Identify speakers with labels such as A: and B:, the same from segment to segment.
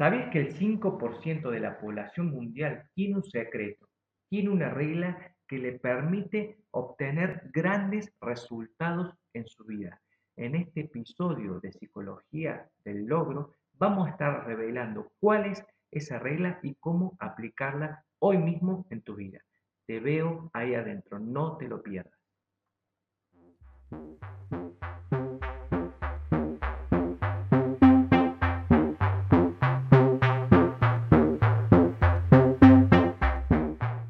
A: ¿Sabías que el 5% de la población mundial tiene un secreto? Tiene una regla que le permite obtener grandes resultados en su vida. En este episodio de Psicología del Logro vamos a estar revelando cuál es esa regla y cómo aplicarla hoy mismo en tu vida. Te veo ahí adentro, no te lo pierdas.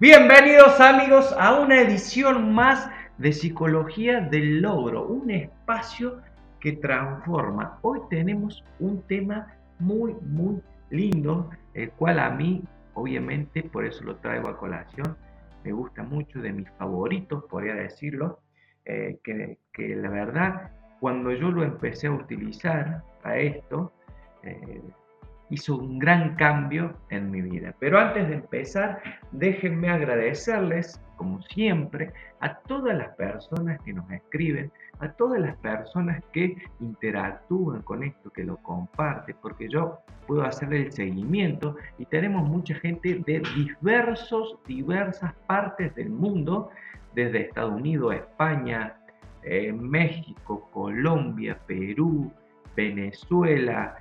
A: Bienvenidos amigos a una edición más de Psicología del Logro, un espacio que transforma. Hoy tenemos un tema muy, muy lindo, el cual a mí, obviamente, por eso lo traigo a colación, me gusta mucho, de mis favoritos, podría decirlo, eh, que, que, la verdad, cuando yo lo empecé a utilizar a esto, eh, hizo un gran cambio en mi vida. Pero antes de empezar, déjenme agradecerles, como siempre, a todas las personas que nos escriben, a todas las personas que interactúan con esto, que lo comparten, porque yo puedo hacer el seguimiento y tenemos mucha gente de diversos, diversas partes del mundo, desde Estados Unidos, España, eh, México, Colombia, Perú, Venezuela,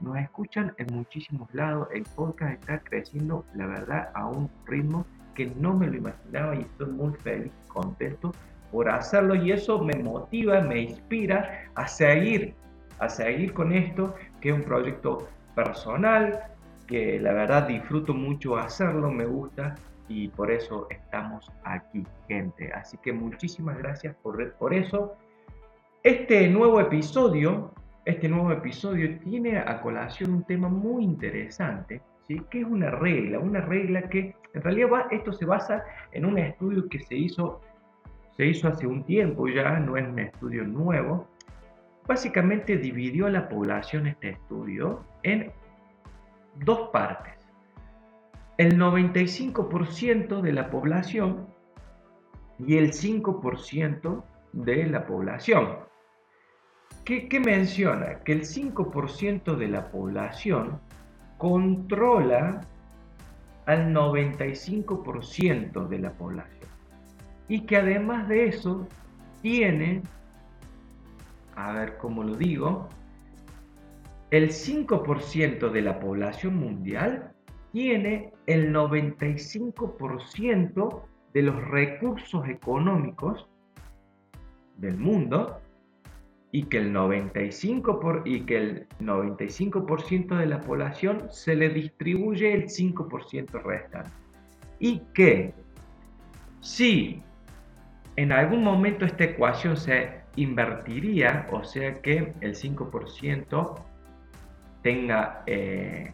A: nos escuchan en muchísimos lados. El podcast está creciendo, la verdad, a un ritmo que no me lo imaginaba y estoy muy feliz, contento por hacerlo y eso me motiva, me inspira a seguir, a seguir con esto, que es un proyecto personal, que la verdad disfruto mucho hacerlo, me gusta y por eso estamos aquí, gente. Así que muchísimas gracias por, por eso. Este nuevo episodio este nuevo episodio tiene a colación un tema muy interesante, ¿sí? que es una regla, una regla que en realidad esto se basa en un estudio que se hizo, se hizo hace un tiempo ya, no es un estudio nuevo. Básicamente dividió a la población este estudio en dos partes. El 95% de la población y el 5% de la población. ¿Qué, menciona? Que el 5% de la población controla al 95% de la población. Y que además de eso tiene, a ver cómo lo digo, el 5% de la población mundial tiene el 95% de los recursos económicos del mundo y que el 95%, por, y que el 95 de la población se le distribuye el 5% restante. Y que si en algún momento esta ecuación se invertiría, o sea que el 5% tenga eh,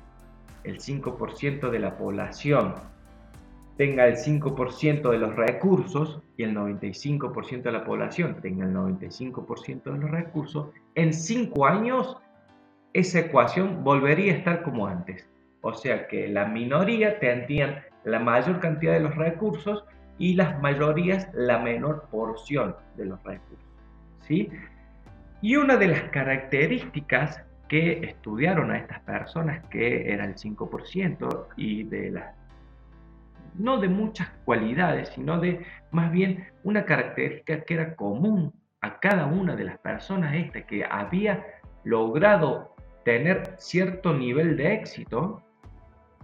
A: el 5% de la población tenga el 5% de los recursos y el 95% de la población tenga el 95% de los recursos, en 5 años esa ecuación volvería a estar como antes. O sea que la minoría tendrían la mayor cantidad de los recursos y las mayorías la menor porción de los recursos. ¿sí? Y una de las características que estudiaron a estas personas, que era el 5%, y de las no de muchas cualidades, sino de más bien una característica que era común a cada una de las personas esta que había logrado tener cierto nivel de éxito.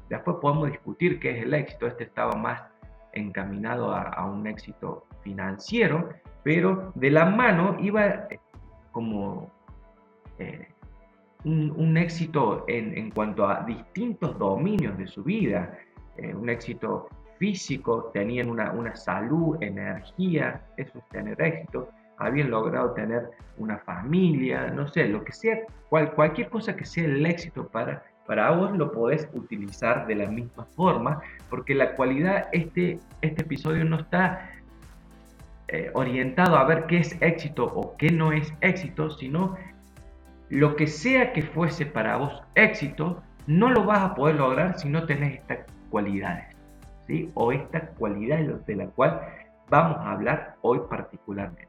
A: Después podemos discutir qué es el éxito. Este estaba más encaminado a, un éxito financiero, pero de la mano iba eh, como eh, un, éxito en, cuanto a distintos dominios de su vida, eh, un éxito físico, tenían una, salud, energía, eso es tener éxito. habían logrado tener una familia, no sé, lo que sea, cualquier cosa que sea el éxito para, para vos lo podés utilizar de la misma forma, porque la cualidad, este, este episodio no está eh, orientado a ver qué es éxito o qué no es éxito, sino lo que sea que fuese para vos éxito, no lo vas a poder lograr si no tenés estas cualidades, O esta cualidad de la cual vamos a hablar hoy particularmente.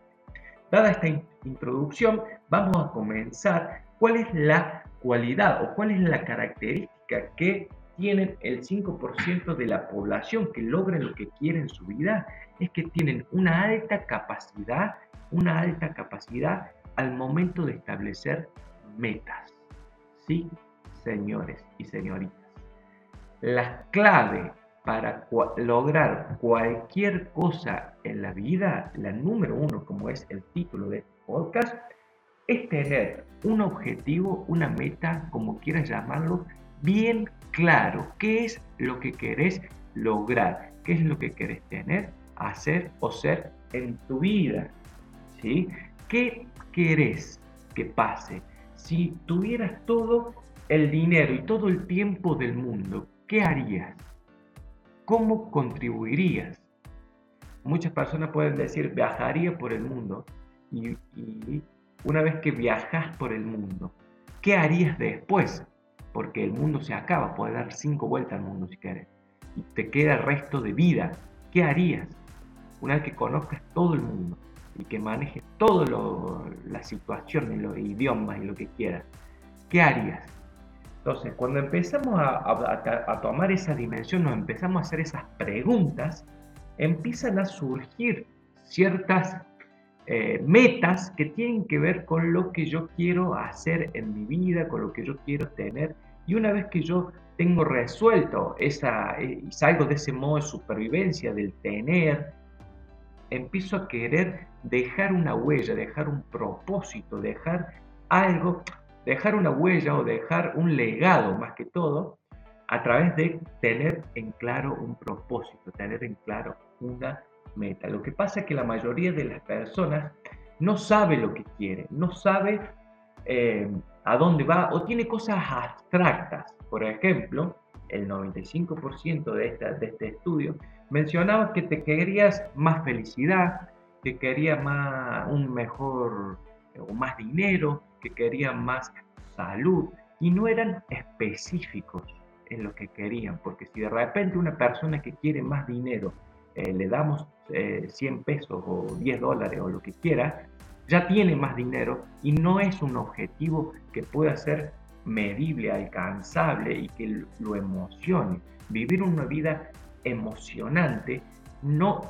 A: Dada esta introducción, vamos a comenzar cuál es la cualidad o cuál es la característica que tienen el 5% de la población que logran lo que quieren en su vida, es que tienen una alta capacidad, una alta capacidad al momento de establecer metas. Sí, señores y señoritas. La clave para lograr cualquier cosa en la vida, la número uno, como es el título de este podcast, es tener un objetivo, una meta, como quieras llamarlo, bien claro. ¿Qué es lo que querés lograr? ¿Qué es lo que querés tener, hacer o ser en tu vida? ¿Sí? ¿Qué querés que pase? Si tuvieras todo el dinero y todo el tiempo del mundo, ¿qué harías? ¿Cómo contribuirías? Muchas personas pueden decir, viajaría por el mundo. Y, una vez que viajas por el mundo, ¿qué harías después? Porque el mundo se acaba, puedes dar cinco vueltas al mundo si quieres. Y te queda el resto de vida. ¿Qué harías? Una vez que conozcas todo el mundo y que manejes todas las situaciones, los idiomas y lo que quieras, ¿qué harías? Entonces, cuando empezamos a, tomar esa dimensión, nos empezamos a hacer esas preguntas, empiezan a surgir ciertas eh, metas que tienen que ver con lo que yo quiero hacer en mi vida, con lo que yo quiero tener. Y una vez que yo tengo resuelto esa, eh, salgo de ese modo de supervivencia, del tener, empiezo a querer dejar una huella, dejar un propósito, dejar algo dejar una huella o dejar un legado más que todo a través de tener en claro un propósito, tener en claro una meta. Lo que pasa es que la mayoría de las personas no sabe lo que quiere, no sabe eh, a dónde va o tiene cosas abstractas. Por ejemplo, el 95% de, esta, de este estudio mencionaba que te querías más felicidad, que querías más, un mejor o más dinero, que querían más salud y no eran específicos en lo que querían, porque si de repente una persona que quiere más dinero eh, le damos 100 eh, pesos o 10 dólares o lo que quiera, ya tiene más dinero y no es un objetivo que pueda ser medible, alcanzable y que lo emocione. Vivir una vida emocionante no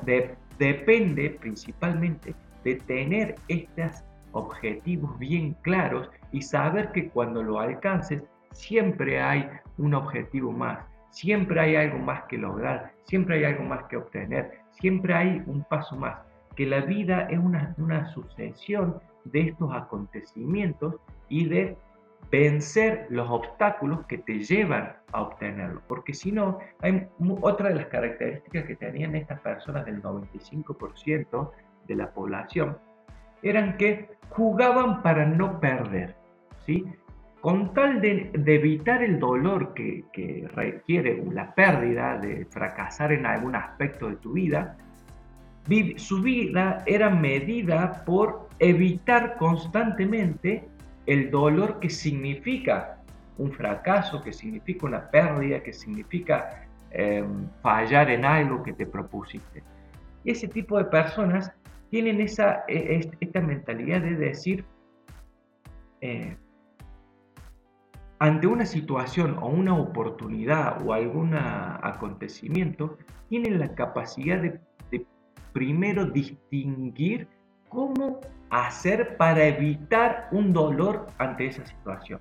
A: depende principalmente de tener estas objetivos bien claros y saber que cuando lo alcances siempre hay un objetivo más, siempre hay algo más que lograr, siempre hay algo más que obtener, siempre hay un paso más, que la vida es una, una sucesión de estos acontecimientos y de vencer los obstáculos que te llevan a obtenerlo. Porque si no, hay otra de las características que tenían estas personas del 95% de la población, eran que jugaban para no perder, ¿sí? Con tal de, evitar el dolor que, requiere la pérdida, de fracasar en algún aspecto de tu vida, su vida era medida por evitar constantemente el dolor que significa un fracaso, que significa una pérdida, que significa em, fallar en algo que te propusiste. Ese tipo de personas tienen esa, e, esta mentalidad de decir, eh, ante una situación o una oportunidad o algún acontecimiento, tienen la capacidad de, primero distinguir cómo hacer para evitar un dolor ante esa situación.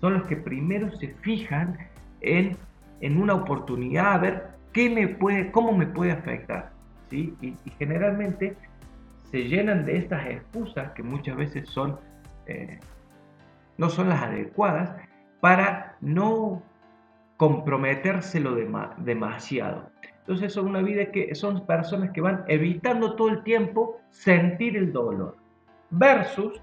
A: Son los que primero se fijan en, en una oportunidad a ver qué me puede, cómo me puede afectar. ¿sí? Y, generalmente se llenan de estas excusas que muchas veces son, eh, no son las adecuadas para no comprometérselo demasiado. Entonces son una vida que son personas que van evitando todo el tiempo sentir el dolor. Versus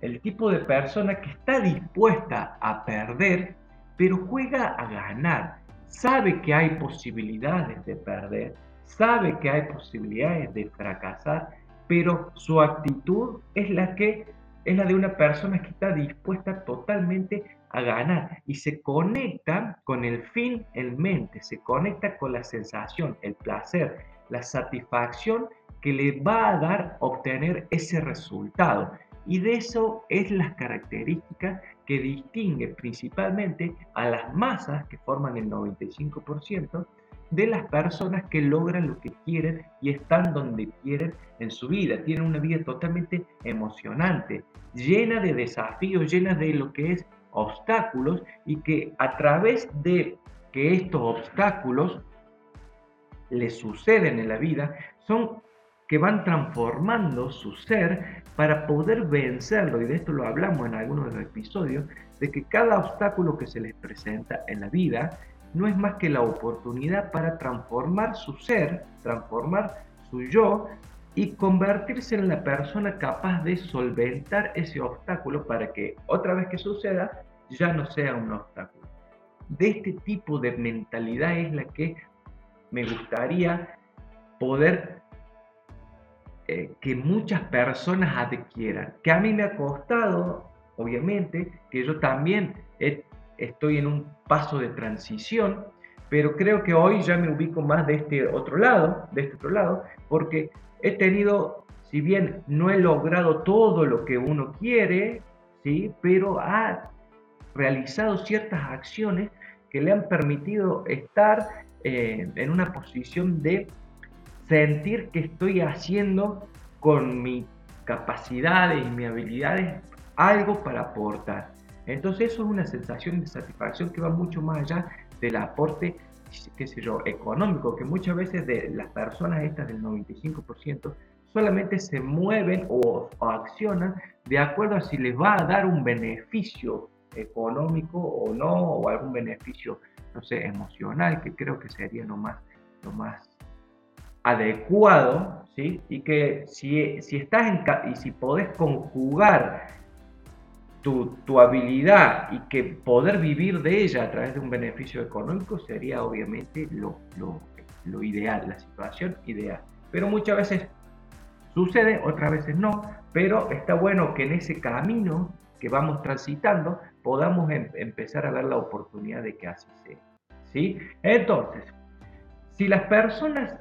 A: el tipo de persona que está dispuesta a perder, pero juega a ganar. Sabe que hay posibilidades de perder, sabe que hay posibilidades de fracasar, pero su actitud es la que es la de una persona que está dispuesta totalmente a ganar y se conecta con el fin en mente, se conecta con la sensación, el placer, la satisfacción que le va a dar obtener ese resultado. Y de eso es las características que distingue principalmente a las masas que forman el 95% de las personas que logran lo que quieren y están donde quieren en su vida. Tienen una vida totalmente emocionante, llena de desafíos, llena de lo que es obstáculos y que a través de que estos obstáculos les suceden en la vida, son que van transformando su ser para poder vencerlo, y de esto lo hablamos en algunos de los episodios, de que cada obstáculo que se les presenta en la vida no es más que la oportunidad para transformar su ser, transformar su yo y convertirse en la persona capaz de solventar ese obstáculo para que otra vez que suceda ya no sea un obstáculo. De este tipo de mentalidad es la que me gustaría poder eh, que muchas personas adquieran, que a mí me ha costado, obviamente, que yo también estoy en un paso de transición, pero creo que hoy ya me ubico más de este otro lado, de este otro lado, porque he tenido, si bien no he logrado todo lo que uno quiere, ¿sí? pero ha realizado ciertas acciones que le han permitido estar eh, en una posición de sentir que estoy haciendo con mis capacidades y mis habilidades algo para aportar. Entonces eso es una sensación de satisfacción que va mucho más allá del aporte, qué sé yo, económico, que muchas veces de las personas estas del 95% solamente se mueven o, o accionan de acuerdo a si les va a dar un beneficio económico o no, o algún beneficio, no sé, emocional, que creo que sería lo más, lo más adecuado, ¿sí? Y que si, si estás en, y si podés conjugar tu, tu, habilidad y que poder vivir de ella a través de un beneficio económico sería obviamente lo, lo, lo ideal, la situación ideal. Pero muchas veces sucede, otras veces no, pero está bueno que en ese camino que vamos transitando podamos em, empezar a ver la oportunidad de que así sea. ¿sí? Entonces, si las personas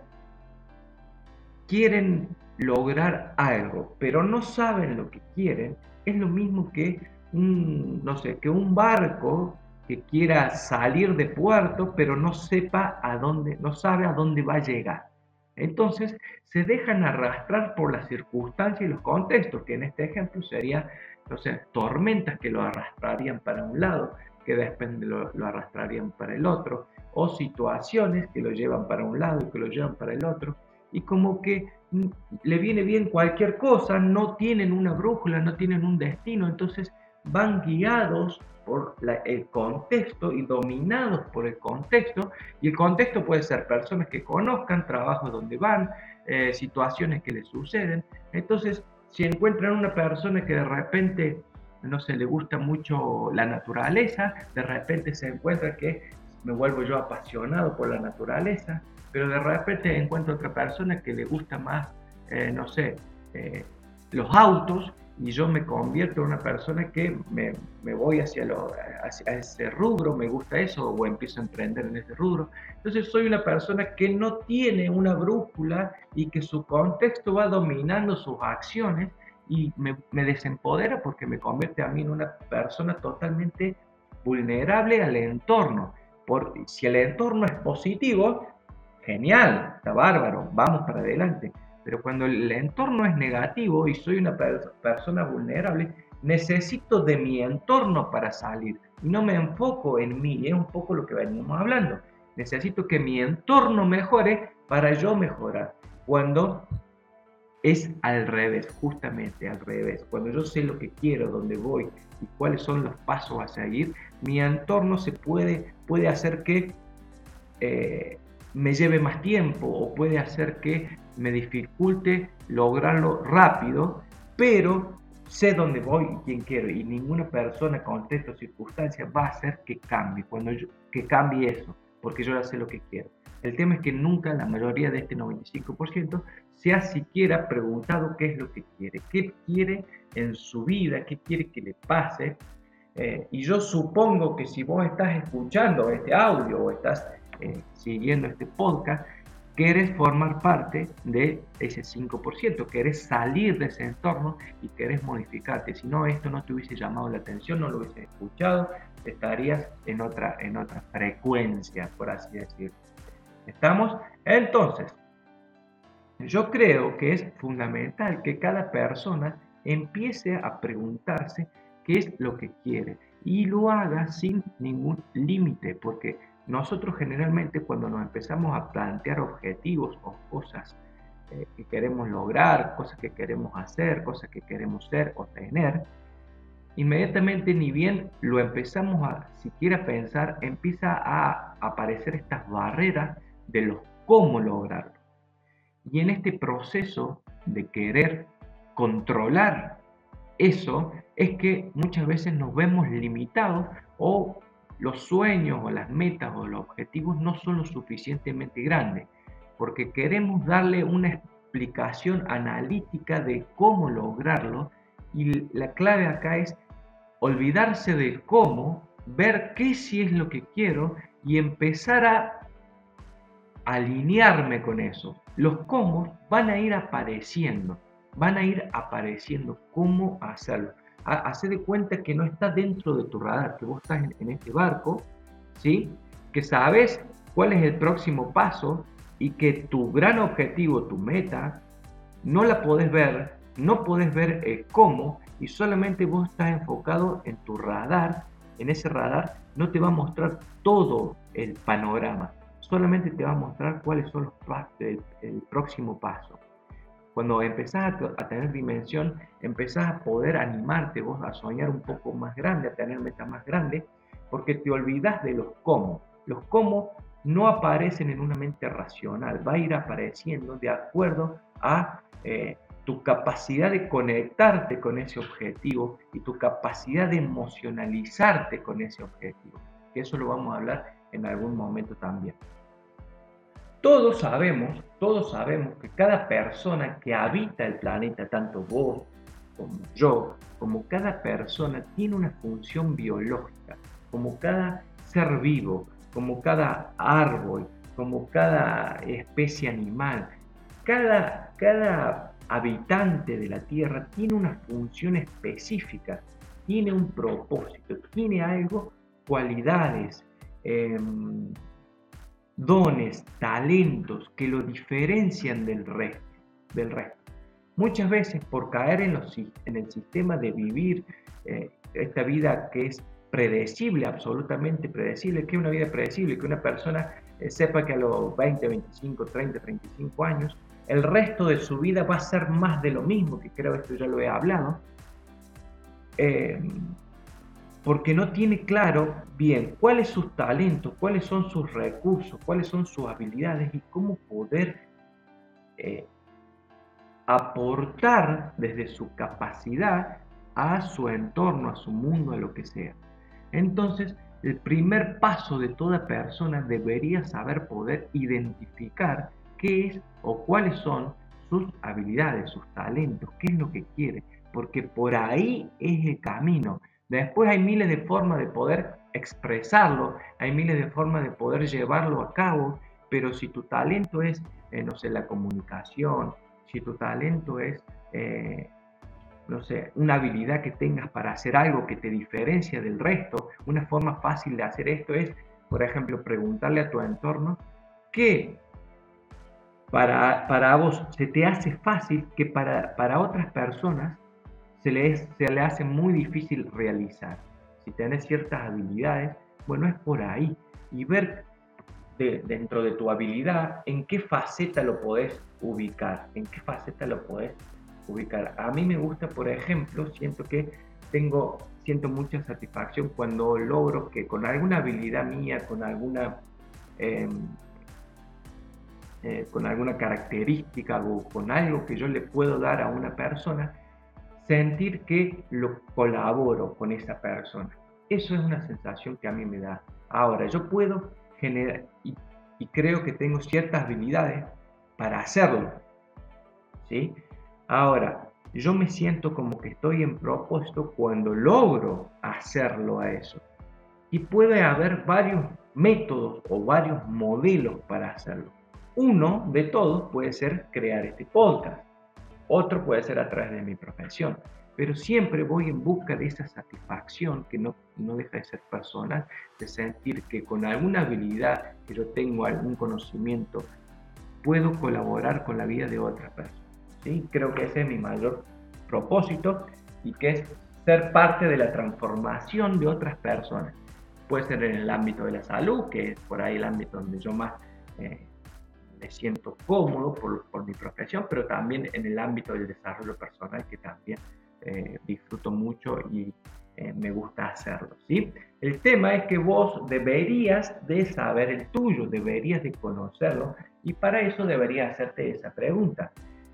A: quieren lograr algo, pero no saben lo que quieren, es lo mismo que no sé, que un barco que quiera salir de puerto, pero no sepa a dónde, no sabe a dónde va a llegar. Entonces se dejan arrastrar por las circunstancias y los contextos, que en este ejemplo sería entonces, tormentas que lo arrastrarían para un lado, que después lo, lo arrastrarían para el otro, o situaciones que lo llevan para un lado y que lo llevan para el otro, y como que mm, le viene bien cualquier cosa, no tienen una brújula, no tienen un destino, entonces van guiados por el contexto y dominados por el contexto, y el contexto puede ser personas que conozcan, trabajos donde van, eh, situaciones que les suceden, entonces si encuentran una persona que de repente, no se le gusta mucho la naturaleza, de repente se encuentra que me vuelvo yo apasionado por la naturaleza, pero de repente encuentro otra persona que le gusta más, eh, no sé, eh, los autos, y yo me convierto en una persona que me, me voy hacia, lo, hacia ese rubro, me gusta eso, o empiezo a emprender en ese rubro. Entonces soy una persona que no tiene una brújula y que su contexto va dominando sus acciones y me, me desempodera porque me convierte a mí en una persona totalmente vulnerable al entorno. Por, si el entorno es positivo, genial, está bárbaro, vamos para adelante pero cuando el entorno es negativo y soy una persona vulnerable, necesito de mi entorno para salir. No me enfoco en mí, es un poco lo que venimos hablando. Necesito que mi entorno mejore para yo mejorar. Cuando es al revés, justamente al revés. Cuando yo sé lo que quiero, dónde voy y cuáles son los pasos a seguir, mi entorno se puede, puede hacer que eh, me lleve más tiempo o puede hacer que me dificulte lograrlo rápido, pero sé dónde voy y quién quiero y ninguna persona, contexto circunstancia va a hacer que cambie, cuando que cambie eso, porque yo ya sé lo que quiero. El tema es que nunca la mayoría de este 95% se ha siquiera preguntado qué es lo que quiere, qué quiere en su vida, qué quiere que le pase. Eh, y yo supongo que si vos estás escuchando este audio o estás eh, siguiendo este podcast, querés formar parte de ese 5%, querés salir de ese entorno y querés modificarte. Si no, esto no te hubiese llamado la atención, no lo hubiese escuchado, estarías en otra, en otra frecuencia, por así decirlo. ¿Estamos? Entonces, yo creo que es fundamental que cada persona empiece a preguntarse qué es lo que quiere y lo haga sin ningún límite, porque nosotros generalmente cuando nos empezamos a plantear objetivos o cosas eh, que queremos lograr, cosas que queremos hacer, cosas que queremos ser o tener, inmediatamente ni bien lo empezamos a siquiera pensar, empieza a aparecer estas barreras de los cómo lograrlo. Y en este proceso de querer controlar eso es que muchas veces nos vemos limitados o los sueños o las metas o los objetivos no son lo suficientemente grandes, porque queremos darle una explicación analítica de cómo lograrlo y la clave acá es olvidarse de cómo, ver qué sí es lo que quiero y empezar a alinearme con eso. Los cómo van a ir apareciendo, van a ir apareciendo cómo hacerlo hace de cuenta que no está dentro de tu radar, que vos estás en, este barco, ¿sí? que sabes cuál es el próximo paso y que tu gran objetivo, tu meta, no la podés ver, no podés ver el cómo y solamente vos estás enfocado en tu radar. En ese radar no te va a mostrar todo el panorama, solamente te va a mostrar cuáles son los pasos, el próximo paso. Cuando empezás a, tener dimensión, empezás a poder animarte vos a soñar un poco más grande, a tener metas más grandes, porque te olvidas de los cómo. Los cómo no aparecen en una mente racional, va a ir apareciendo de acuerdo a eh, tu capacidad de conectarte con ese objetivo y tu capacidad de emocionalizarte con ese objetivo. Eso lo vamos a hablar en algún momento también. Todos sabemos, todos sabemos que cada persona que habita el planeta, tanto vos como yo, como cada persona, tiene una función biológica, como cada ser vivo, como cada árbol, como cada especie animal. Cada, cada habitante de la Tierra tiene una función específica, tiene un propósito, tiene algo, cualidades, em, dones, talentos que lo diferencian del resto. Del resto. Muchas veces por caer en, el sistema de vivir eh, esta vida que es predecible, absolutamente predecible, que es una vida predecible, que una persona eh, sepa que a los 20, 25, 30, 35 años, el resto de su vida va a ser más de lo mismo, que creo que esto ya lo he hablado. Eh, porque no tiene claro bien cuáles sus talentos, cuáles son sus recursos, cuáles son sus habilidades y cómo poder eh, aportar desde su capacidad a su entorno, a su mundo, a lo que sea. Entonces, el primer paso de toda persona debería saber poder identificar qué es o cuáles son sus habilidades, sus talentos, qué es lo que quiere, porque por ahí es el camino Después hay miles de formas de poder expresarlo, hay miles de formas de poder llevarlo a cabo, pero si tu talento es, eh, no sé, la comunicación, si tu talento es, eh, no sé, una habilidad que tengas para hacer algo que te diferencia del resto, una forma fácil de hacer esto es, por ejemplo, preguntarle a tu entorno qué para, para vos se te hace fácil que para, para otras personas se le, se le hace muy difícil realizar. Si tienes ciertas habilidades, bueno, es por ahí. Y ver dentro de tu habilidad, en qué faceta lo podés ubicar, en qué faceta lo podés ubicar. A mí me gusta, por ejemplo, siento que tengo, siento mucha satisfacción cuando logro que con alguna habilidad mía, con alguna, em, eh, con alguna característica o con algo que yo le puedo dar a una persona, sentir que lo colaboro con esa persona. Eso es una sensación que a mí me da. Ahora, yo puedo generar, y, creo que tengo ciertas habilidades para hacerlo. ¿sí? Ahora, yo me siento como que estoy en propósito cuando logro hacerlo a eso. Y puede haber varios métodos o varios modelos para hacerlo. Uno de todos puede ser crear este podcast. Otro puede ser a través de mi profesión pero siempre voy en busca de esa satisfacción que no, no deja de ser personal, de sentir que con alguna habilidad que yo tengo, algún conocimiento, puedo colaborar con la vida de otra persona. ¿sí? Creo que ese es mi mayor propósito y que es ser parte de la transformación de otras personas. Puede ser en el ámbito de la salud, que es por ahí el ámbito donde yo más eh, me siento cómodo por, por mi profesión, pero también en el ámbito del desarrollo personal, que también eh, disfruto mucho y eh, me gusta hacerlo, ¿sí? El tema es que vos deberías de saber el tuyo, deberías de conocerlo y para eso deberías hacerte esa pregunta.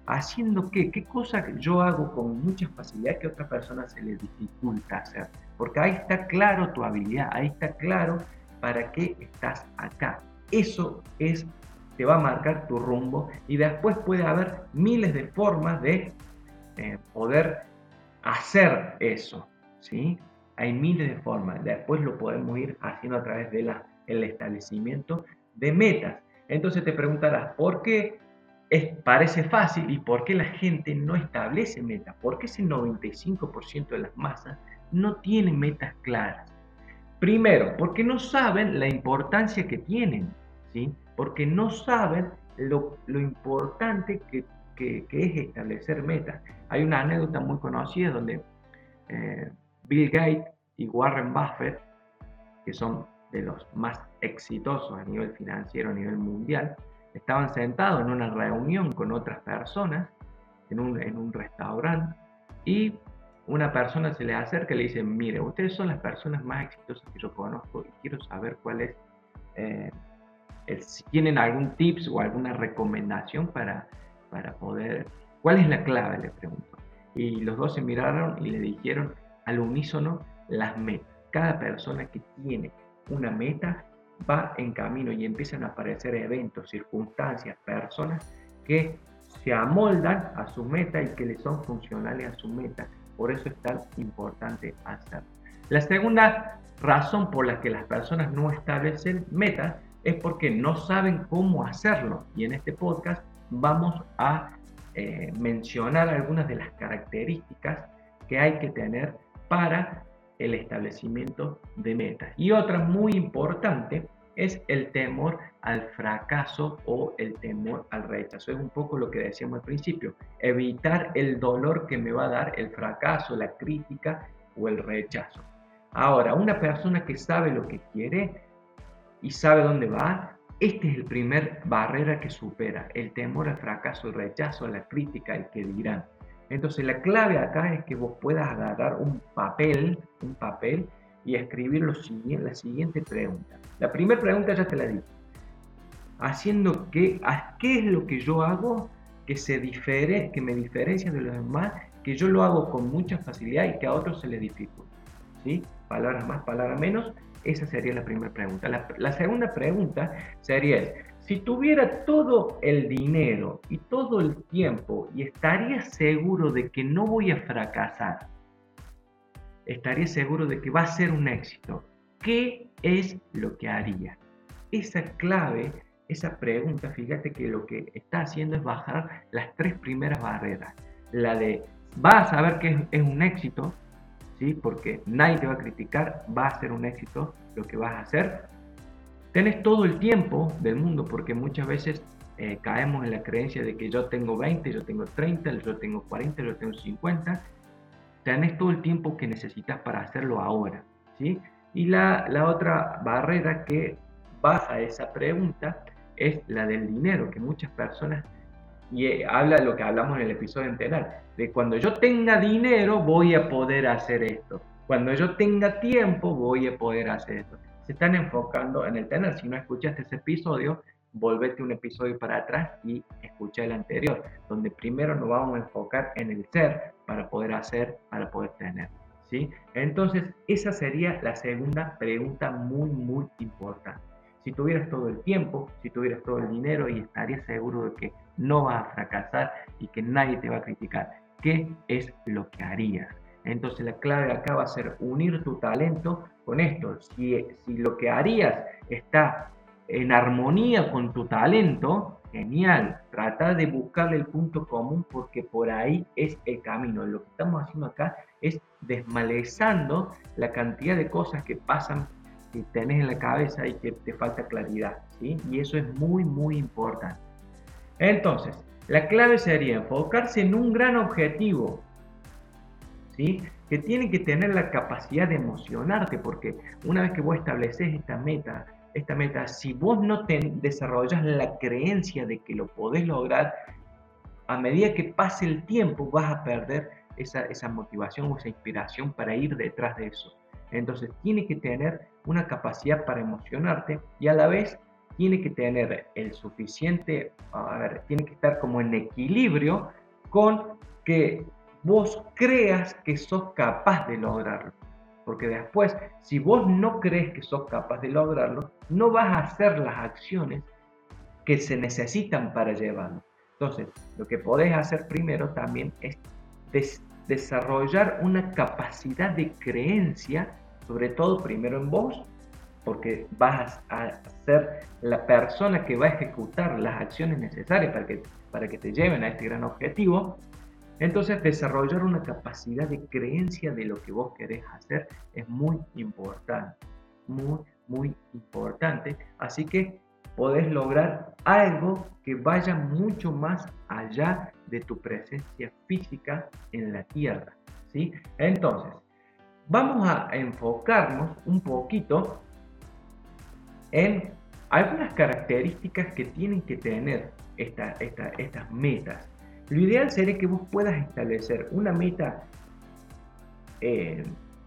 A: ¿Haciendo qué? ¿Qué cosa yo hago con mucha facilidad que a otra persona se le dificulta hacer? Porque ahí está claro tu habilidad, ahí está claro para qué estás acá. Eso es, te va a marcar tu rumbo y después puede haber miles de formas de eh, poder hacer eso, ¿sí? Hay miles de formas. Después lo podemos ir haciendo a través del el establecimiento de metas. Entonces te preguntarás, ¿por qué es, parece fácil y por qué la gente no establece metas? ¿Por qué ese 95% de las masas no tienen metas claras? Primero, porque no saben la importancia que tienen, ¿sí? Porque no saben lo, lo importante que que, es establecer metas. Hay una anécdota muy conocida donde eh, Bill Gates y Warren Buffett, que son de los más exitosos a nivel financiero, a nivel mundial, estaban sentados en una reunión con otras personas en un, en un restaurante y una persona se le acerca y le dice, mire, ustedes son las personas más exitosas que yo conozco y quiero saber cuál es, eh, si tienen algún tips o alguna recomendación para para poder... ¿Cuál es la clave? Le preguntó. Y los dos se miraron y le dijeron al unísono las metas. Cada persona que tiene una meta va en camino y empiezan a aparecer eventos, circunstancias, personas que se amoldan a su meta y que le son funcionales a su meta. Por eso es tan importante hacerlo. La segunda razón por la que las personas no establecen metas es porque no saben cómo hacerlo. Y en este podcast vamos a eh, mencionar algunas de las características que hay que tener para el establecimiento de metas. Y otra muy importante es el temor al fracaso o el temor al rechazo. Es un poco lo que decíamos al principio, evitar el dolor que me va a dar el fracaso, la crítica o el rechazo. Ahora, una persona que sabe lo que quiere y sabe dónde va, este es el primer barrera que supera, el temor al fracaso, el rechazo, la crítica, el que dirán. Entonces la clave acá es que vos puedas agarrar un papel, un papel y escribir lo siguiente, la siguiente pregunta. La primera pregunta ya te la di. Haciendo qué, qué es lo que yo hago que, se difere, que me diferencia de los demás, que yo lo hago con mucha facilidad y que a otros se les dificulta. ¿Sí? Palabras más, palabras menos, esa sería la primera pregunta. La, segunda pregunta sería, si tuviera todo el dinero y todo el tiempo y estaría seguro de que no voy a fracasar, estaría seguro de que va a ser un éxito, ¿qué es lo que haría? Esa clave, esa pregunta, fíjate que lo que está haciendo es bajar las tres primeras barreras. La de, vas a saber que es un éxito, porque nadie te va a criticar, va a ser un éxito lo que vas a hacer. Tenés todo el tiempo del mundo porque muchas veces eh, caemos en la creencia de que yo tengo 20, yo tengo 30, yo tengo 40, yo tengo 50. Tenés todo el tiempo que necesitas para hacerlo ahora. ¿sí? Y la, la otra barrera que baja esa pregunta es la del dinero, que muchas personas, y eh, habla lo que hablamos en el episodio anterior, de cuando yo tenga dinero voy a poder hacer esto, cuando yo tenga tiempo voy a poder hacer esto. Se están enfocando en el tener, si no escuchaste ese episodio, volvete un episodio para atrás y escucha el anterior, donde primero nos vamos a enfocar en el ser para poder hacer, para poder tener. ¿sí? Entonces, esa sería la segunda pregunta muy, muy importante. Si tuvieras todo el tiempo, si tuvieras todo el dinero y estarías seguro de que no vas a fracasar y que nadie te va a criticar, ¿qué es lo que harías? Entonces la clave acá va a ser unir tu talento con esto. Si, si lo que harías está en armonía con tu talento, genial. Trata de buscarle el punto común porque por ahí es el camino. Lo que estamos haciendo acá es desmalezando la cantidad de cosas que pasan que tenés en la cabeza y que te falta claridad. ¿sí? Y eso es muy, muy importante. Entonces, la clave sería enfocarse en un gran objetivo. ¿sí? Que tiene que tener la capacidad de emocionarte, porque una vez que vos estableces esta meta, esta meta, si vos no te desarrollas la creencia de que lo podés lograr, a medida que pase el tiempo vas a perder esa, motivación o esa inspiración para ir detrás de eso. Entonces tiene que tener una capacidad para emocionarte y a la vez tiene que tener el suficiente, a ver, tiene que estar como en equilibrio con que vos creas que sos capaz de lograrlo. Porque después, si vos no crees que sos capaz de lograrlo, no vas a hacer las acciones que se necesitan para llevarlo. Entonces, lo que podés hacer primero también es desarrollar una capacidad de creencia, sobre todo primero en vos, porque vas a ser la persona que va a ejecutar las acciones necesarias para que, para que te lleven a este gran objetivo, entonces, desarrollar una capacidad de creencia de lo que vos querés hacer es muy importante, muy, muy importante. Así que podés lograr algo que vaya mucho más allá de tu presencia física en la Tierra. ¿sí? Entonces, vamos a enfocarnos un poquito en algunas características que tienen que tener estas metas. Lo ideal sería que vos puedas establecer una meta, eh,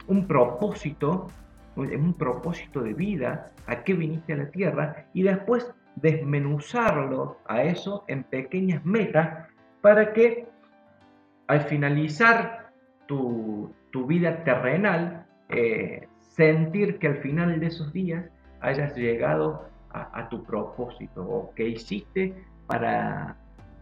A: un propósito, un propósito de vida, a qué viniste a la Tierra, y después desmenuzarlo a eso en pequeñas metas para que al finalizar tu, vida terrenal, eh, sentir que al final de esos días hayas llegado a, tu propósito o que hiciste para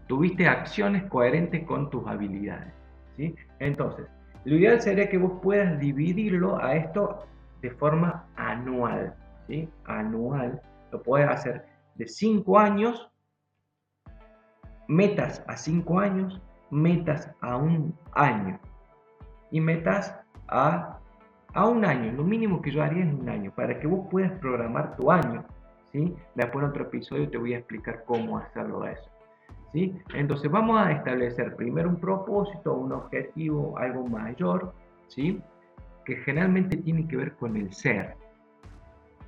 A: tuviste acciones coherentes con tus habilidades. ¿sí? Entonces, lo ideal sería que vos puedas dividirlo a esto de forma anual. ¿sí? Anual. Lo puedes hacer de 5 años, metas a 5 años, metas a un año y metas a, a un año. Lo mínimo que yo haría es un año para que vos puedas programar tu año. ¿sí? Después en otro episodio te voy a explicar cómo hacerlo eso. Entonces vamos a establecer primero un propósito, un objetivo, algo mayor, ¿sí? Que generalmente tiene que ver con el ser,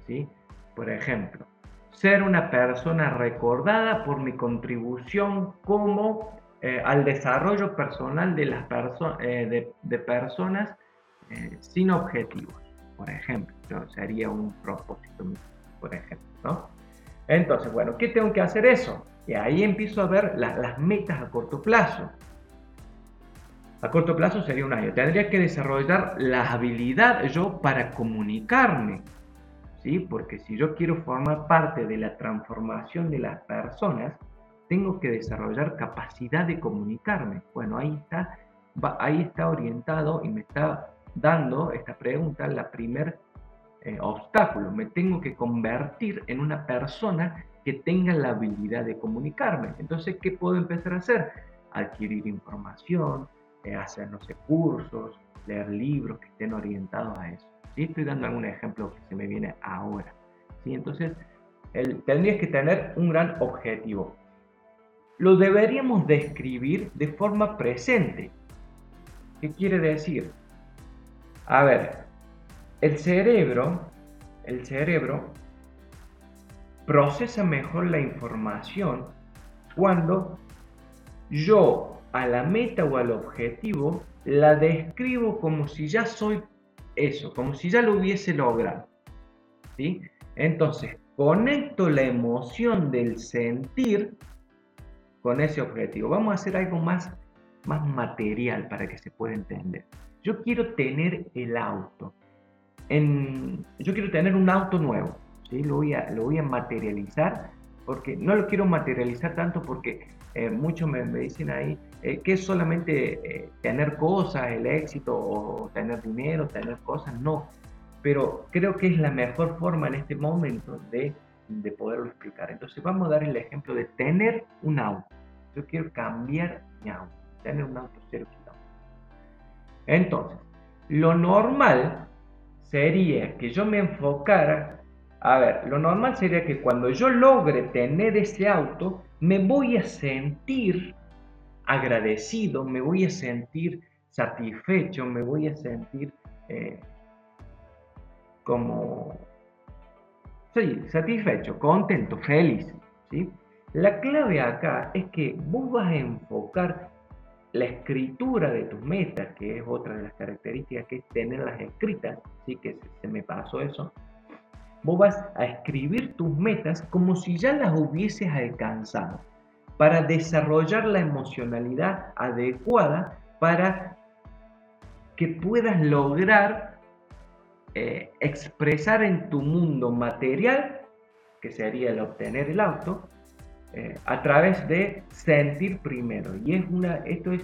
A: ¿sí? Por ejemplo, ser una persona recordada por mi contribución como eh, al desarrollo personal de las eh, de, personas eh, sin objetivos, por ejemplo, sería un propósito, por ejemplo, ¿no? Entonces, bueno, ¿qué tengo que hacer eso? Y ahí empiezo a ver las metas a corto plazo. A corto plazo sería un año. Tendría que desarrollar la habilidad yo para comunicarme. ¿sí? Porque si yo quiero formar parte de la transformación de las personas, tengo que desarrollar capacidad de comunicarme. Bueno, ahí está, ahí está orientado y me está dando esta pregunta la primer eh, obstáculo. Me tengo que convertir en una persona que tenga la habilidad de comunicarme. Entonces, ¿qué puedo empezar a hacer? Adquirir información, eh, hacer, no cursos, leer libros que estén orientados a eso. ¿sí? Estoy dando algún ejemplo que se me viene ahora. ¿sí? Entonces, el, tendrías que tener un gran objetivo. Lo deberíamos describir de forma presente. ¿Qué quiere decir? A ver, el cerebro, el cerebro procesa mejor la información cuando yo a la meta o al objetivo la describo como si ya soy eso, como si ya lo hubiese logrado. ¿sí? Entonces, conecto la emoción del sentir con ese objetivo. Vamos a hacer algo más, más material para que se pueda entender. Yo quiero tener el auto. En, yo quiero tener un auto nuevo. ¿sí? Lo, voy a, lo voy a materializar porque no lo quiero materializar tanto porque eh, muchos me, dicen ahí eh, que es solamente eh, tener cosas, el éxito o tener dinero, tener cosas, no. Pero creo que es la mejor forma en este momento de, de poderlo explicar. Entonces vamos a dar el ejemplo de tener un auto. Yo quiero cambiar mi auto, tener un auto cero kilómetros. Entonces, lo normal sería que yo me enfocara a ver, lo normal sería que cuando yo logre tener ese auto, me voy a sentir agradecido, me voy a sentir satisfecho, me voy a sentir eh, como, sí, satisfecho, contento, feliz. ¿sí? La clave acá es que vos vas a enfocar la escritura de tus metas, que es otra de las características, que es tenerlas escritas, sí que se me pasó eso, vos vas a escribir tus metas como si ya las hubieses alcanzado, para desarrollar la emocionalidad adecuada para que puedas lograr eh, expresar en tu mundo material, que sería el obtener el auto, eh, a través de sentir primero. Y es una, esto es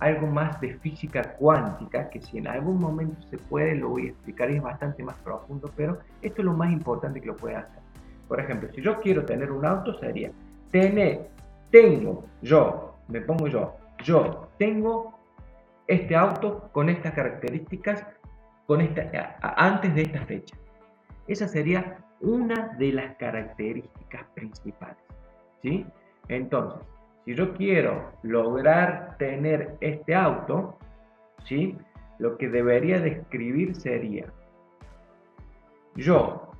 A: algo más de física cuántica, que si en algún momento se puede, lo voy a explicar, es bastante más profundo, pero esto es lo más importante que lo puede hacer. Por ejemplo, si yo quiero tener un auto, sería, tener, tengo, yo, me pongo yo, yo tengo este auto con estas características con esta, antes de esta fecha. Esa sería una de las características principales. Entonces, si yo quiero lograr tener este auto, ¿sí? lo que debería describir sería, yo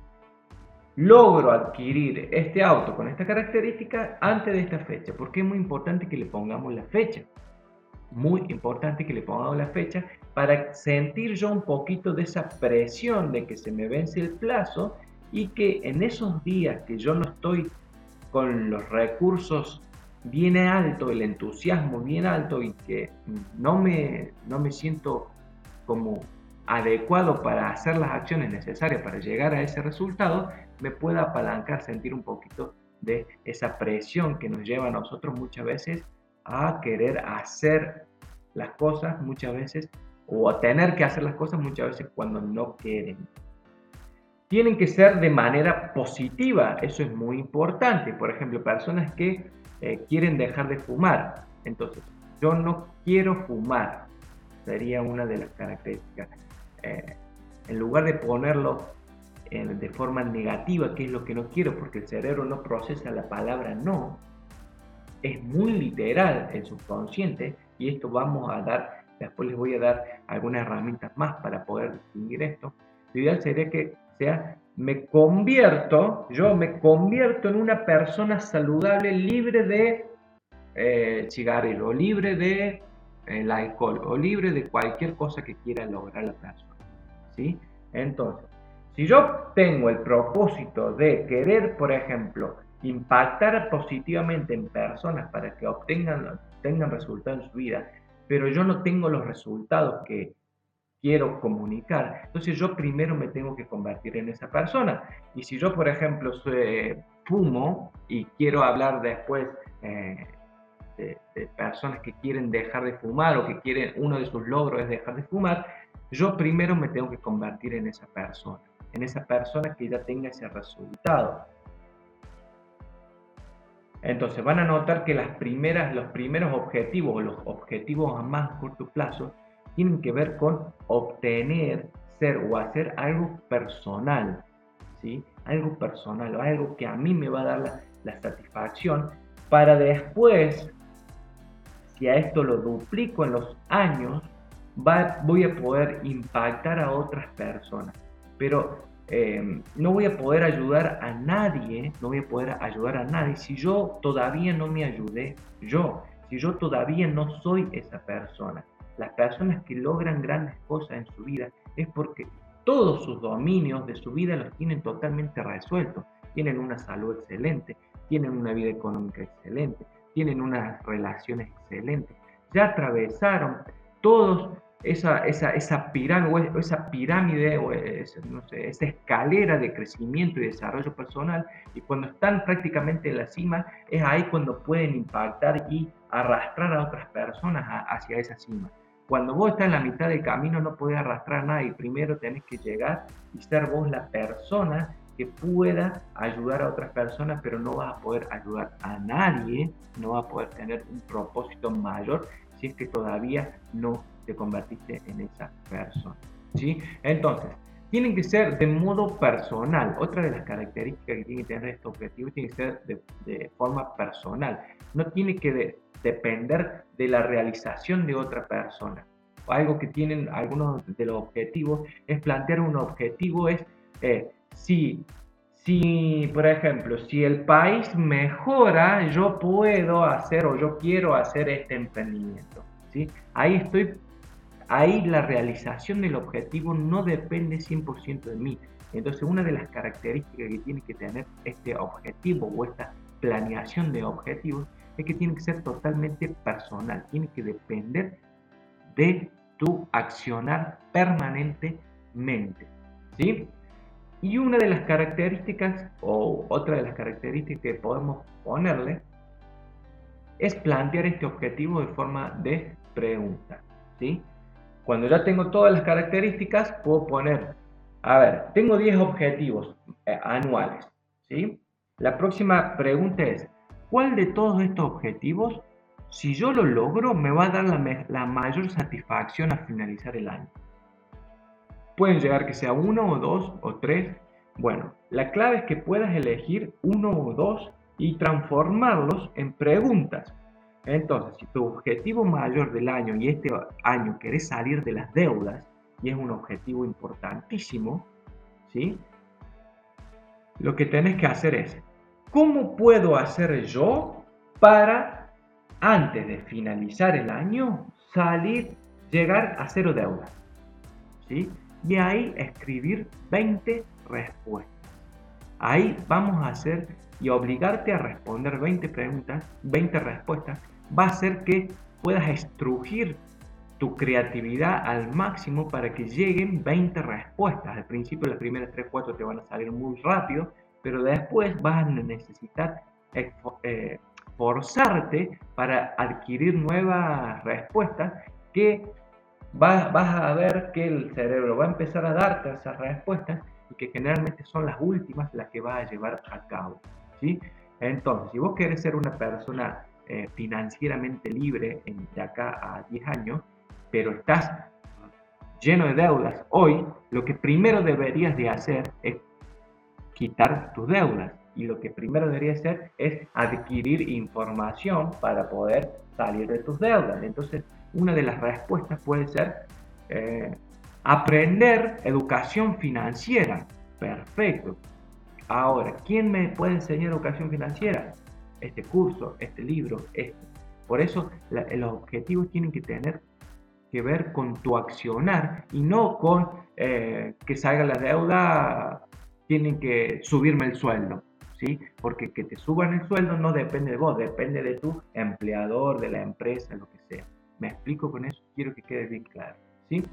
A: logro adquirir este auto con esta característica antes de esta fecha, porque es muy importante que le pongamos la fecha. Muy importante que le pongamos la fecha para sentir yo un poquito de esa presión de que se me vence el plazo y que en esos días que yo no estoy con los recursos viene alto, el entusiasmo bien alto y que no me, no me siento como adecuado para hacer las acciones necesarias para llegar a ese resultado, me pueda apalancar, sentir un poquito de esa presión que nos lleva a nosotros muchas veces a querer hacer las cosas muchas veces o a tener que hacer las cosas muchas veces cuando no quieren. Tienen que ser de manera positiva, eso es muy importante. Por ejemplo, personas que eh, quieren dejar de fumar. Entonces, yo no quiero fumar, sería una de las características. Eh, en lugar de ponerlo de forma negativa, que es lo que no quiero, porque el cerebro no procesa la palabra no, es muy literal el subconsciente, y esto vamos a dar, después les voy a dar algunas herramientas más para poder distinguir esto. Lo ideal sería que sea me convierto, yo me convierto en una persona saludable, libre de eh, cigarrillo, libre de el alcohol, o libre de cualquier cosa que quiera lograr la persona. ¿sí? Entonces, si yo tengo el propósito de querer, por ejemplo, impactar positivamente en personas para que obtengan tengan resultados en su vida, pero yo no tengo los resultados que quiero comunicar. Entonces yo primero me tengo que convertir en esa persona. Y si yo, por ejemplo, fumo y quiero hablar después eh, de, personas que quieren dejar de fumar o que quieren, uno de sus logros es dejar de fumar, yo primero me tengo que convertir en esa persona, en esa persona que ya tenga ese resultado. Entonces van a notar que las primeras, los primeros objetivos, los objetivos a más corto plazo, tienen que ver con obtener, ser o hacer algo personal, ¿sí? Algo personal, o algo que a mí me va a dar la, satisfacción para después, si a esto lo duplico en los años, voy a poder impactar a otras personas. Pero eh, no voy a poder ayudar a nadie, no voy a poder ayudar a nadie si yo todavía no me ayudé yo, si yo todavía no soy esa persona. Las personas que logran grandes cosas en su vida es porque todos sus dominios de su vida los tienen totalmente resueltos. Tienen una salud excelente, tienen una vida económica excelente, tienen unas relaciones excelentes. Ya atravesaron todos esa, esa, esa pirámide, esa pirámide, o esa escalera de crecimiento y desarrollo personal, y cuando están prácticamente en la cima, es ahí cuando pueden impactar y arrastrar a otras personas hacia esa cima. Cuando vos estás en la mitad del camino no podés arrastrar a nadie, primero tenés que llegar y ser vos la persona que pueda ayudar a otras personas, pero no vas a poder ayudar a nadie, no vas a poder tener un propósito mayor si es que todavía no te convertiste en esa persona. ¿sí? Entonces, tienen que ser de modo personal. Otra de las características que tiene que tener este objetivo tiene que ser de, forma personal. No tiene que depender de la realización de otra persona. Algo que tienen algunos de los objetivos es plantear un objetivo es eh, si, si, por ejemplo, si el país mejora, yo puedo hacer o yo quiero hacer este emprendimiento. ¿sí? Ahí estoy ahí la realización del objetivo no depende 100% de mí. Entonces, una de las características que tiene que tener este objetivo o esta planeación de objetivos es que tiene que ser totalmente personal, tiene que depender de tu accionar permanentemente. ¿sí? Y una de las características, o otra de las características que podemos ponerle, es plantear este objetivo de forma de pregunta. ¿sí? Cuando ya tengo todas las características, puedo poner, a ver, tengo 10 objetivos eh, anuales, ¿sí? La próxima pregunta es, ¿cuál de todos estos objetivos, si yo lo logro, me va a dar la, mayor satisfacción al finalizar el año? Pueden llegar que sea uno o dos o tres. Bueno, la clave es que puedas elegir uno o dos y transformarlos en preguntas. Entonces, si tu objetivo mayor del año y este año querés salir de las deudas, y es un objetivo importantísimo, ¿sí? Lo que tenés que hacer es, ¿cómo puedo hacer yo para, antes de finalizar el año, salir, llegar a cero deudas? ¿Sí? Y ahí escribir 20 respuestas. Ahí vamos a hacer y obligarte a responder 20 preguntas, 20 respuestas va a hacer que puedas estrugir tu creatividad al máximo para que lleguen 20 respuestas. Al principio las primeras 3, 4 te van a salir muy rápido, pero después vas a necesitar eh, forzarte para adquirir nuevas respuestas que vas, vas a ver que el cerebro va a empezar a darte esas respuestas y que generalmente son las últimas las que vas a llevar a cabo. ¿sí? Entonces, si vos querés ser una persona eh, financieramente libre en, de acá a 10 años, pero estás lleno de deudas hoy, lo que primero deberías de hacer es quitar tus deudas. Y lo que primero deberías hacer es adquirir información para poder salir de tus deudas. Entonces, una de las respuestas puede ser eh, aprender educación financiera. Perfecto. Ahora, ¿quién me puede enseñar educación financiera? este curso, este libro, este. Por eso los objetivos tienen que tener que ver con tu accionar y no con eh, que salga la deuda, tienen que subirme el sueldo. ¿Sí? Porque que te suban el sueldo no depende de vos, depende de tu empleador, de la empresa, lo que sea. Me explico con eso, quiero que quede bien claro. ¿sí?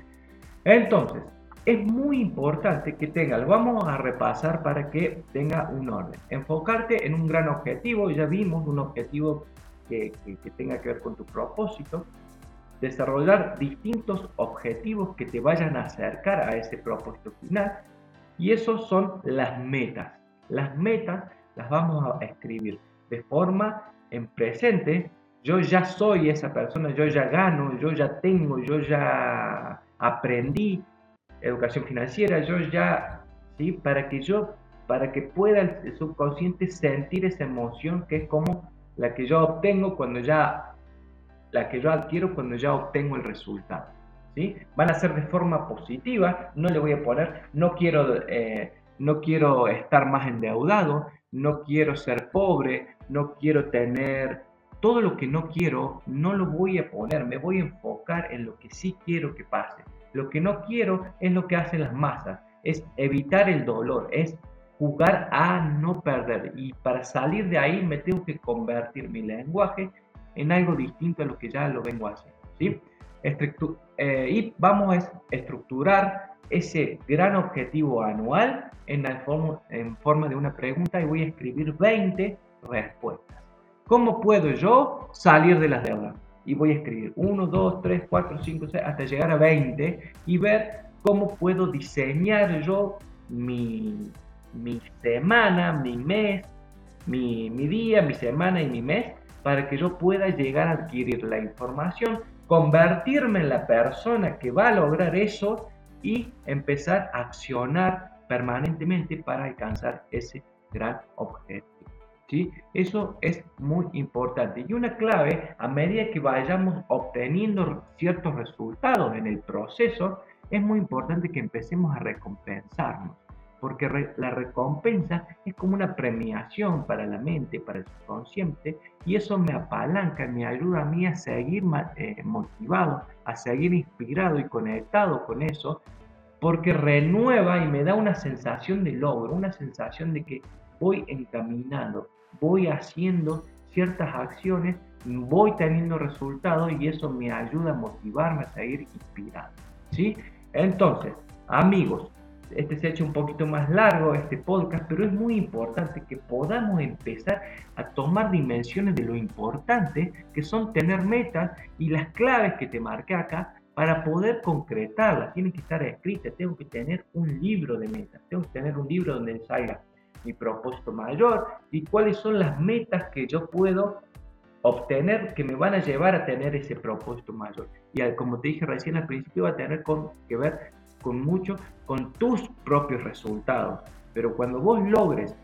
A: Entonces, es muy importante que tenga, lo vamos a repasar para que tenga un orden. Enfocarte en un gran objetivo, ya vimos un objetivo que, tenga que ver con tu propósito. Desarrollar distintos objetivos que te vayan a acercar a ese propósito final. Y esos son las metas. Las metas las vamos a escribir de forma en presente. Yo ya soy esa persona, yo ya gano, yo ya tengo, yo ya aprendí, educación financiera, yo ya, ¿sí? Para que yo, para que pueda el subconsciente sentir esa emoción que es como la que yo obtengo cuando ya, la que yo adquiero cuando ya obtengo el resultado. Van a ser de forma positiva, no le voy a poner, no quiero eh, no quiero estar más endeudado, no quiero ser pobre, no quiero tener todo lo que no quiero, no lo voy a poner, me voy a enfocar en lo que sí quiero que pase. Lo que no quiero es lo que hacen las masas, es evitar el dolor, es jugar a no perder. Y para salir de ahí me tengo que convertir mi lenguaje en algo distinto a lo que ya lo vengo haciendo. ¿sí? Eh, y vamos a estructurar ese gran objetivo anual en, forma, en forma de una pregunta y voy a escribir 20 respuestas. ¿Cómo puedo yo salir de las deudas? Y voy a escribir 1, 2, 3, 4, 5, 6, hasta llegar a 20 y ver cómo puedo diseñar yo mi, mi semana, mi mes, mi, mi día, mi semana y mi mes para que yo pueda llegar a adquirir la información, convertirme en la persona que va a lograr eso y empezar a accionar permanentemente para alcanzar ese gran objetivo. ¿Sí? Eso es muy importante. Y una clave, a medida que vayamos obteniendo ciertos resultados en el proceso, es muy importante que empecemos a recompensarnos porque la recompensa es como una premiación para la mente, para el subconsciente, y eso me apalanca, me ayuda a mí a seguir eh, motivado, a seguir inspirado y conectado con eso, porque renueva y me da una sensación de logro, una sensación de que voy encaminando, voy haciendo ciertas acciones, voy teniendo resultados y eso me ayuda a motivarme a seguir inspirado. ¿sí? Entonces, amigos, este se ha hecho un poquito más largo, este podcast, pero es muy importante que podamos empezar a tomar dimensiones de lo importante que son tener metas y las claves que te marqué acá para poder concretarlas. Tienen que estar escritas, tengo que tener un libro de metas, tengo que tener un libro donde salga mi propósito mayor y cuáles son las metas que yo puedo obtener que me van a llevar a tener ese propósito mayor. Y como te dije recién al principio, va a tener que ver con mucho con tus propios resultados. Pero cuando vos logres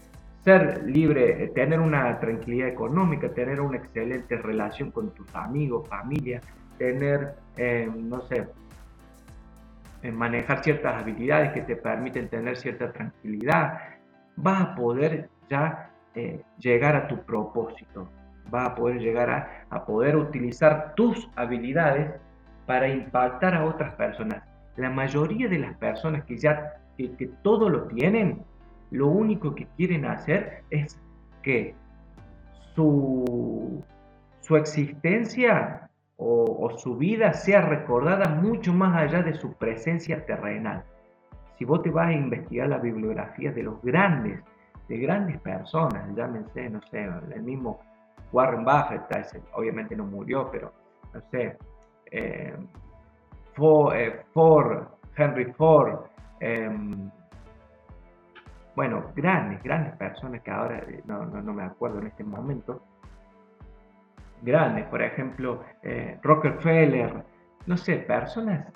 A: ser libre, eh, tener una tranquilidad económica, tener una excelente relación con tus amigos, familia, tener, eh, no sé, eh, manejar ciertas habilidades que te permiten tener cierta tranquilidad, vas a poder ya llegar a tu propósito, vas a poder llegar a, a poder utilizar tus habilidades para impactar a otras personas la mayoría de las personas que ya que, todo lo tienen, lo único que quieren hacer es que su, su existencia o, su vida sea recordada mucho más allá de su presencia terrenal. Si vos te vas a investigar la bibliografía de los grandes, de grandes personas, llámense, no sé, el mismo Warren Buffett, obviamente no murió, pero no sé, eh, eh, Ford, Henry Ford, em, bueno, grandes, grandes personas que ahora eh, no, me acuerdo en este momento, grandes, por ejemplo, eh, Rockefeller, no sé, personas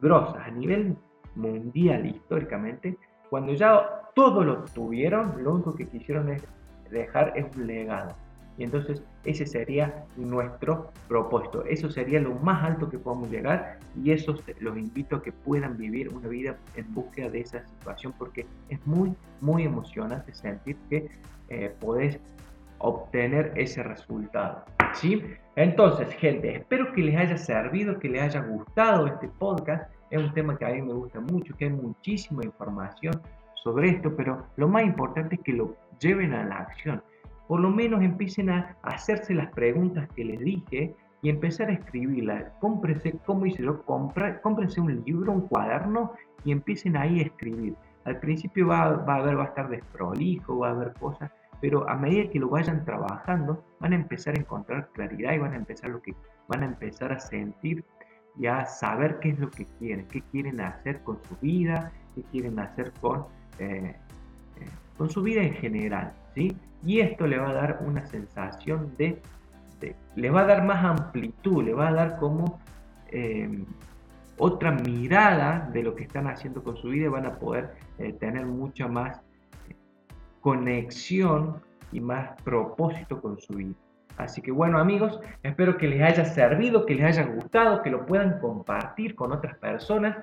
A: grosas a nivel mundial históricamente, cuando ya todo lo tuvieron, lo único que quisieron es dejar es un legado. Y entonces ese sería nuestro propósito. Eso sería lo más alto que podemos llegar y eso los invito a que puedan vivir una vida en búsqueda de esa situación porque es muy, muy emocionante sentir que eh, podés obtener ese resultado. ¿sí? Entonces, gente, espero que les haya servido, que les haya gustado este podcast. Es un tema que a mí me gusta mucho, que hay muchísima información sobre esto, pero lo más importante es que lo lleven a la acción por lo menos empiecen a hacerse las preguntas que les dije y empezar a escribirlas. Cómprense, como hice yo, cómprense un libro, un cuaderno y empiecen ahí a escribir. Al principio va, a haber, va a estar desprolijo, va a haber cosas, pero a medida que lo vayan trabajando, van a empezar a encontrar claridad y van a empezar lo que van a empezar a sentir y a saber qué es lo que quieren, qué quieren hacer con su vida, qué quieren hacer con, eh, con su vida en general. Y esto le va a dar una sensación de, le va a dar más amplitud, le va a dar como em, otra mirada de lo que están haciendo con su vida y van a poder eh, tener mucha más eh, conexión y más propósito con su vida. Así que bueno amigos, espero que les haya servido, que les haya gustado, que lo puedan compartir con otras personas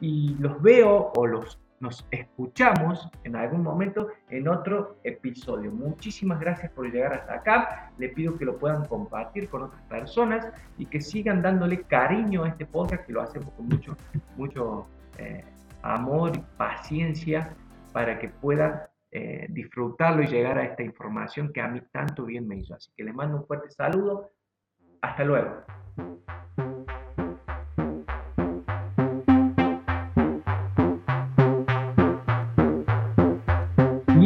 A: y los veo o los nos escuchamos en algún momento en otro episodio. Muchísimas gracias por llegar hasta acá. Le pido que lo puedan compartir con otras personas y que sigan dándole cariño a este podcast que lo hacemos con mucho, mucho eh, amor y paciencia para que puedan eh, disfrutarlo y llegar a esta información que a mí tanto bien me hizo. Así que les mando un fuerte saludo. Hasta luego.